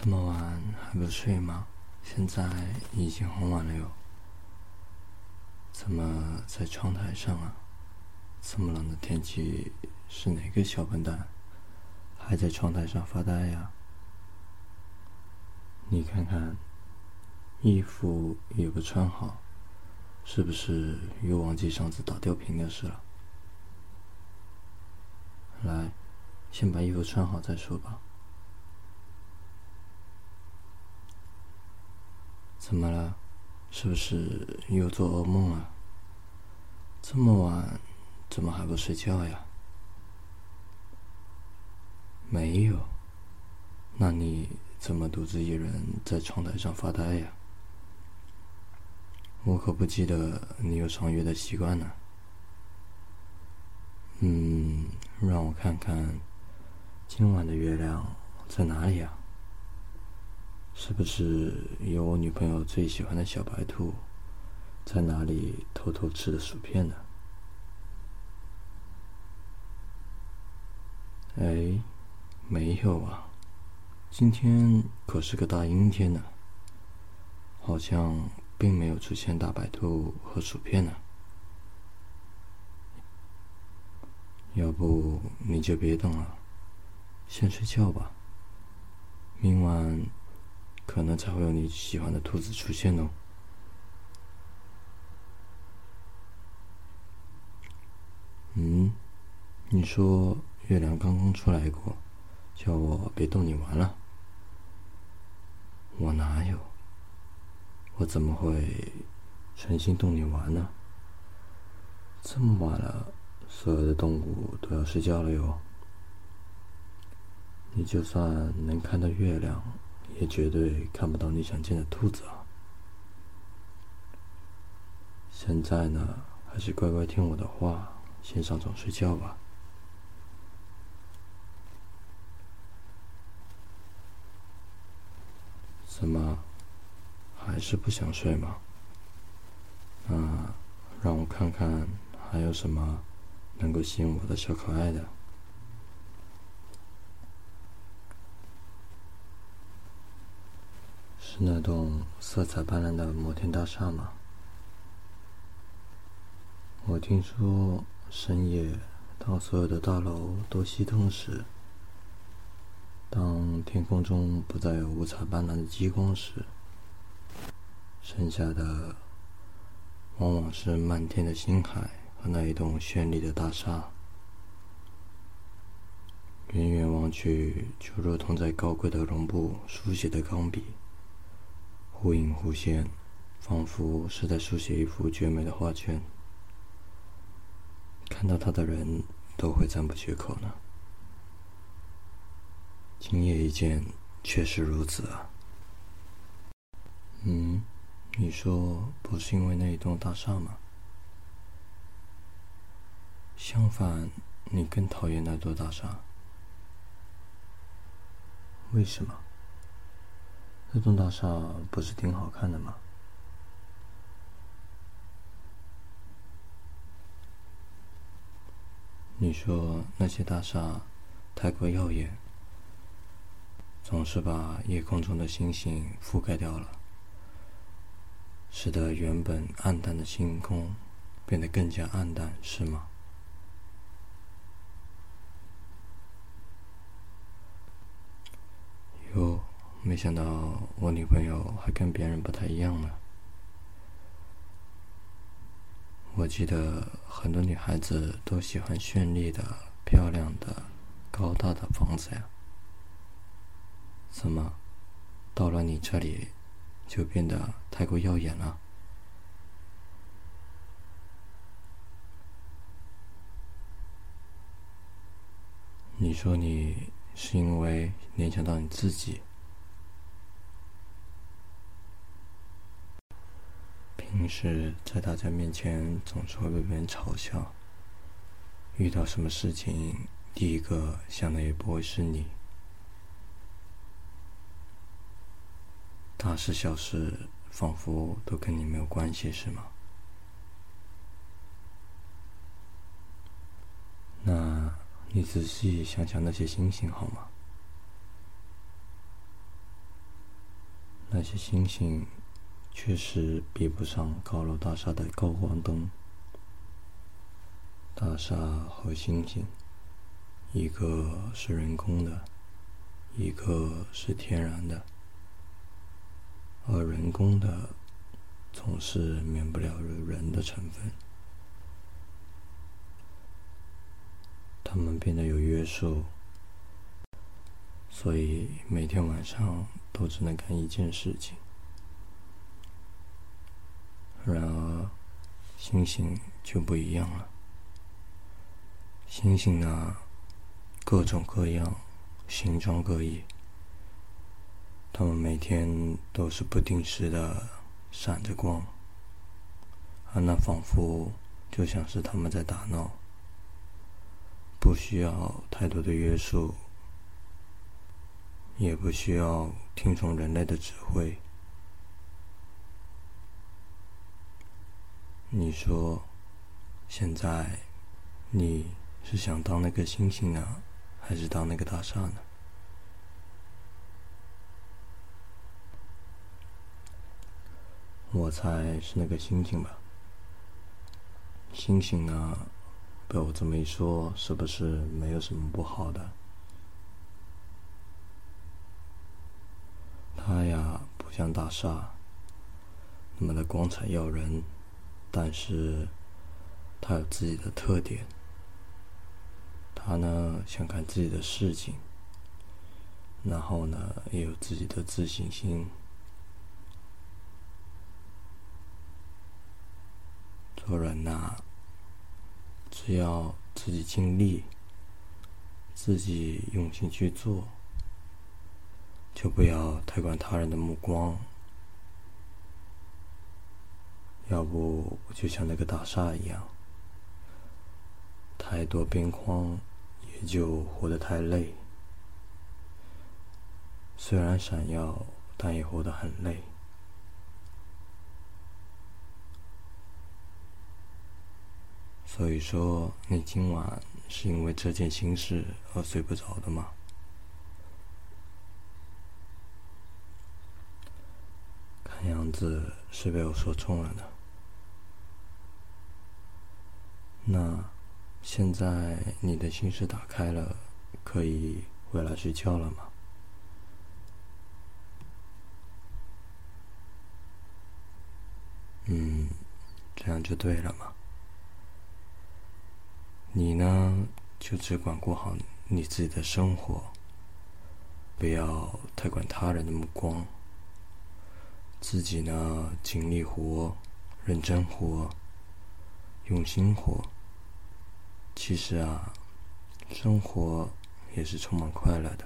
这么晚还不睡吗？现在已经很晚了哟。怎么在窗台上啊？这么冷的天气，是哪个小笨蛋还在窗台上发呆呀？你看看，衣服也不穿好，是不是又忘记上次打吊瓶的事了？来，先把衣服穿好再说吧。怎么了？是不是又做噩梦了？这么晚，怎么还不睡觉呀？没有，那你怎么独自一人在窗台上发呆呀？我可不记得你有赏月的习惯呢。嗯，让我看看，今晚的月亮在哪里呀？是不是有我女朋友最喜欢的小白兔，在哪里偷偷吃的薯片呢？哎，没有啊，今天可是个大阴天呢，好像并没有出现大白兔和薯片呢。要不你就别等了，先睡觉吧，明晚。可能才会有你喜欢的兔子出现哦。嗯，你说月亮刚刚出来过，叫我别逗你玩了。我哪有？我怎么会存心逗你玩呢？这么晚了，所有的动物都要睡觉了哟。你就算能看到月亮。也绝对看不到你想见的兔子啊！现在呢，还是乖乖听我的话，先上床睡觉吧。怎么，还是不想睡吗？那让我看看还有什么能够吸引我的小可爱的。是那栋色彩斑斓的摩天大厦吗？我听说深夜，当所有的大楼都熄灯时，当天空中不再有五彩斑斓的激光时，剩下的往往是漫天的星海和那一栋绚丽的大厦。远远望去，就如同在高贵的绒布书写的钢笔。忽隐忽现，仿佛是在书写一幅绝美的画卷。看到它的人都会赞不绝口呢。今夜一见，确实如此啊。嗯，你说不是因为那一栋大厦吗？相反，你更讨厌那座大厦。为什么？那栋大厦不是挺好看的吗？你说那些大厦太过耀眼，总是把夜空中的星星覆盖掉了，使得原本暗淡的星空变得更加暗淡，是吗？有。没想到我女朋友还跟别人不太一样呢。我记得很多女孩子都喜欢绚丽的、漂亮的、高大的房子呀。怎么，到了你这里，就变得太过耀眼了？你说你是因为联想到你自己？平时在大家面前总是会被别人嘲笑，遇到什么事情第一个想的也不会是你，大事小事仿佛都跟你没有关系，是吗？那你仔细想想那些星星好吗？那些星星确实比不上高楼大厦的高光灯。大厦和星星，一个是人工的，一个是天然的，而人工的总是免不了人的成分。他们变得有约束，所以每天晚上都只能干一件事情。然而，星星就不一样了。星星呢，各种各样，形状各异。它们每天都是不定时的闪着光，而那仿佛就像是他们在打闹。不需要太多的约束，也不需要听从人类的指挥。你说，现在你是想当那个星星呢，还是当那个大厦呢？我猜是那个星星吧。星星呢？被我这么一说，是不是没有什么不好的？它呀，不像大厦那么的光彩耀人，但是他有自己的特点。他呢，想干自己的事情，然后呢，也有自己的自信心。做人呐。只要自己尽力，自己用心去做，就不要太管他人的目光。要不就像那个大厦一样，太多边框也就活得太累。虽然闪耀，但也活得很累。所以说，你今晚是因为这件心事而睡不着的吗？看样子是被我说中了呢。那现在你的心事打开了，可以回来睡觉了吗？嗯，这样就对了嘛。你呢，就只管过好你自己的生活，不要太管他人的目光。自己呢，尽力活，认真活，用心活。其实啊，生活也是充满快乐的。